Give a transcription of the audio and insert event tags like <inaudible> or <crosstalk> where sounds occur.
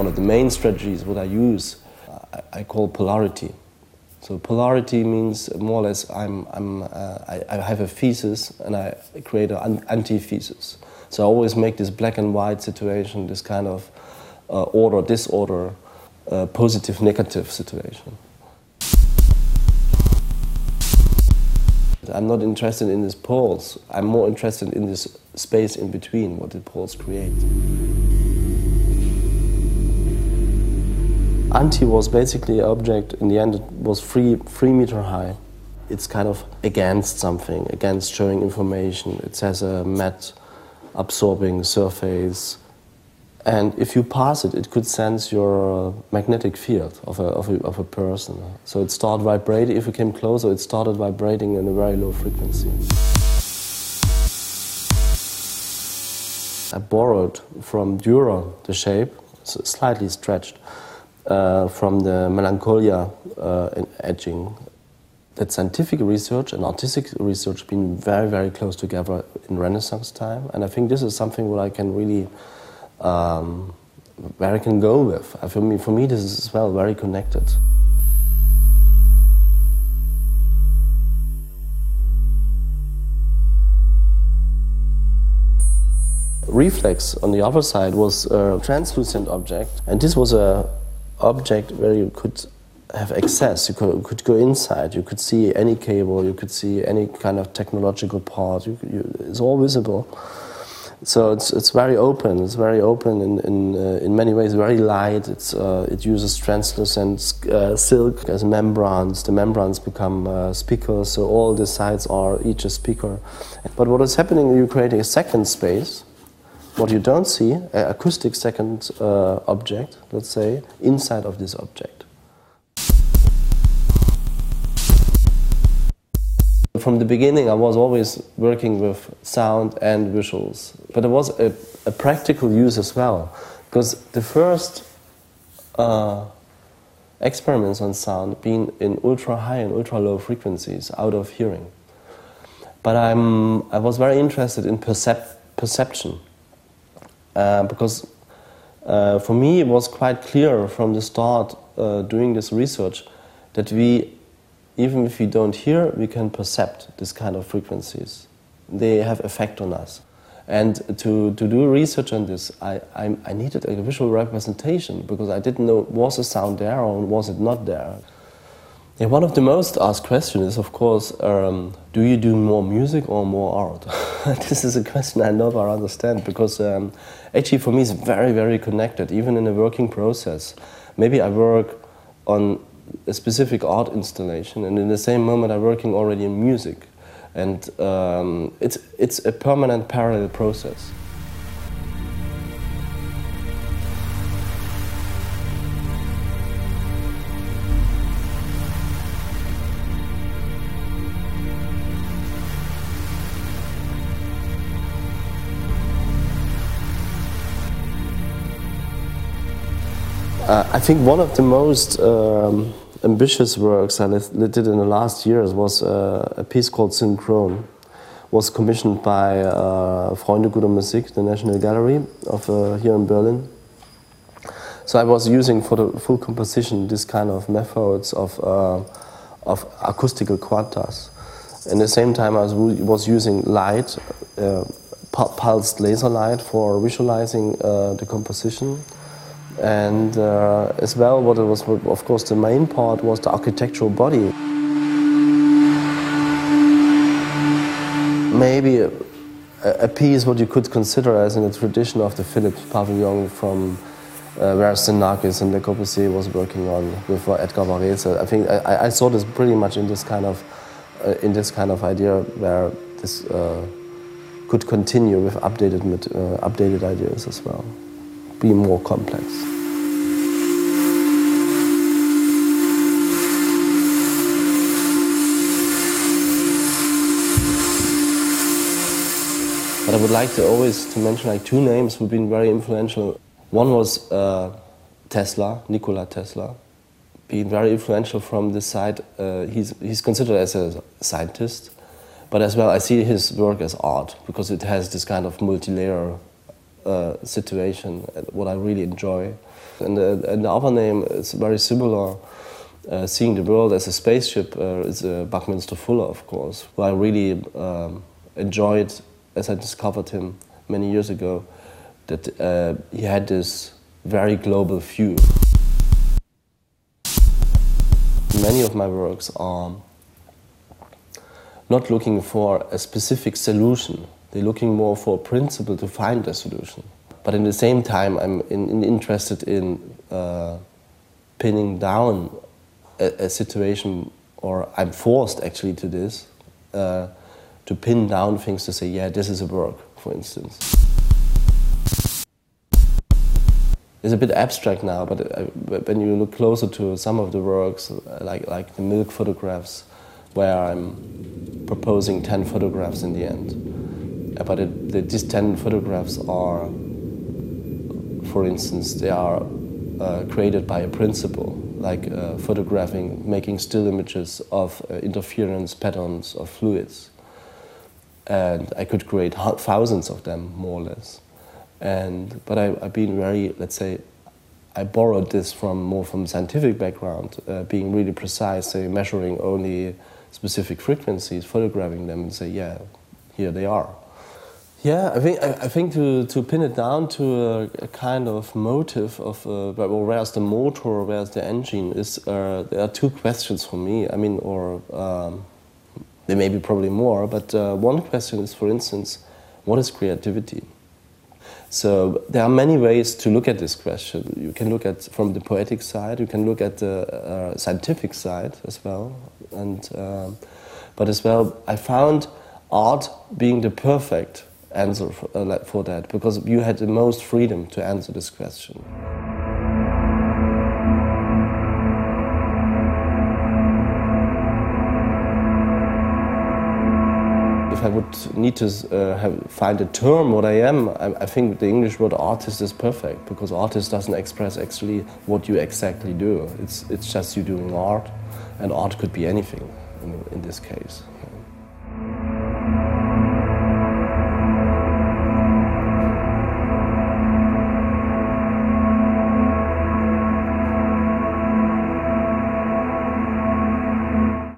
one of the main strategies what I use, I, I call polarity. So polarity means more or less I'm, I'm, uh, I, I, have a thesis and I create an antithesis. So I always make this black and white situation, this kind of uh, order, disorder, uh, positive, negative situation. I'm not interested in these poles. I'm more interested in this space in between, what the poles create. Anti was basically an object, in the end, it was three, three meter high. It's kind of against something, against showing information. It has a matte absorbing surface. And if you pass it, it could sense your uh, magnetic field of a, of, a, of a person. So it started vibrating. If you came closer, it started vibrating in a very low frequency. I borrowed from Dürer the shape, slightly stretched, uh, from the Melancholia uh, etching. That scientific research and artistic research been very, very close together in Renaissance time, and I think this is something what I can really, um, where I can go with. For me, for me, this is as well very connected. reflex on the other side was a translucent object and this was a object where you could have access. You could, could, go inside. You could see any cable. You could see any kind of technological part. You, you, it's all visible. So it's, it's very open. It's very open in, in, uh, in many ways. Very light. It's, uh, it uses translucent uh, silk as membranes. The membranes become uh, speakers. So all the sides are each a speaker. But what is happening? You create a second space what you don't see, an acoustic second uh, object, let's say, inside of this object. From the beginning, I was always working with sound and visuals, but there was a, a practical use as well, because the first uh, experiments on sound being in ultra high and ultra low frequencies out of hearing. But I'm, I was very interested in percep perception uh, because uh, for me it was quite clear from the start uh, doing this research that we, even if we don't hear, we can perceive this kind of frequencies. They have effect on us. And to, to do research on this, I, I, I needed a visual representation because I didn't know was the sound there or was it not there. Yeah, one of the most asked questions is, of course, um, do you do more music or more art? <laughs> this is a question I never understand because um, actually for me it's very, very connected, even in the working process. Maybe I work on a specific art installation and in the same moment I'm working already in music. And um, it's, it's a permanent parallel process. I think one of the most um, ambitious works I did in the last years was uh, a piece called Synchrone. Was commissioned by uh, Freunde Guter Musik, the National Gallery of uh, here in Berlin. So I was using for the full composition this kind of methods of uh, of acoustical quantas. At the same time, I was, was using light, uh, pulsed laser light for visualizing uh, the composition and uh, as well, what it was, of course, the main part was the architectural body. Maybe a, a piece what you could consider as in the tradition of the Philips pavilion from uh, where Xenakis and Le Corbusier was working on with Edgar Varese. I think I, I, saw this pretty much in this kind of uh, in this kind of idea where this uh, could continue with updated uh, updated ideas as well be more complex. But I would like to always to mention like two names who've been very influential. One was uh, Tesla, Nikola Tesla, being very influential from this side. Uh, he's, he's considered as a scientist, but as well I see his work as art because it has this kind of multi-layer uh, situation, what I really enjoy. And the, and the other name is very similar. Uh, seeing the world as a spaceship uh, is uh, Buckminster Fuller, of course, who I really um, enjoyed as I discovered him many years ago, that uh, he had this very global view. Many of my works are not looking for a specific solution, they're looking more for a principle to find a solution. But in the same time, I'm in, in interested in uh, pinning down a, a, situation, or I'm forced actually to this, uh, to pin down things to say, yeah, this is a work, for instance. It's a bit abstract now, but uh, when you look closer to some of the works, uh, like, like the milk photographs, where I'm proposing 10 photographs in the end. But it, these 10 photographs are, for instance, they are uh, created by a principle, like uh, photographing, making still images of uh, interference patterns of fluids. And I could create thousands of them, more or less. And, but I, have been very, let's say, I borrowed this from more from scientific background, uh, being really precise, say, measuring only specific frequencies, photographing them, and say, yeah, here they are. Yeah, I think I, I think to, to pin it down to a, a kind of motive of uh, well, where's the motor, where's the engine is uh, there are two questions for me. I mean, or um, there may be probably more, but uh, one question is, for instance, what is creativity? So there are many ways to look at this question. You can look at from the poetic side. You can look at the uh, scientific side as well, and uh, but as well, I found art being the perfect answer for, uh, for that because you had the most freedom to answer this question. if I would need to uh, have, find a term what I am, I, I, think the English word artist is perfect because artist doesn't express actually what you exactly do. It's, it's just you doing art, and art could be anything in, in this case.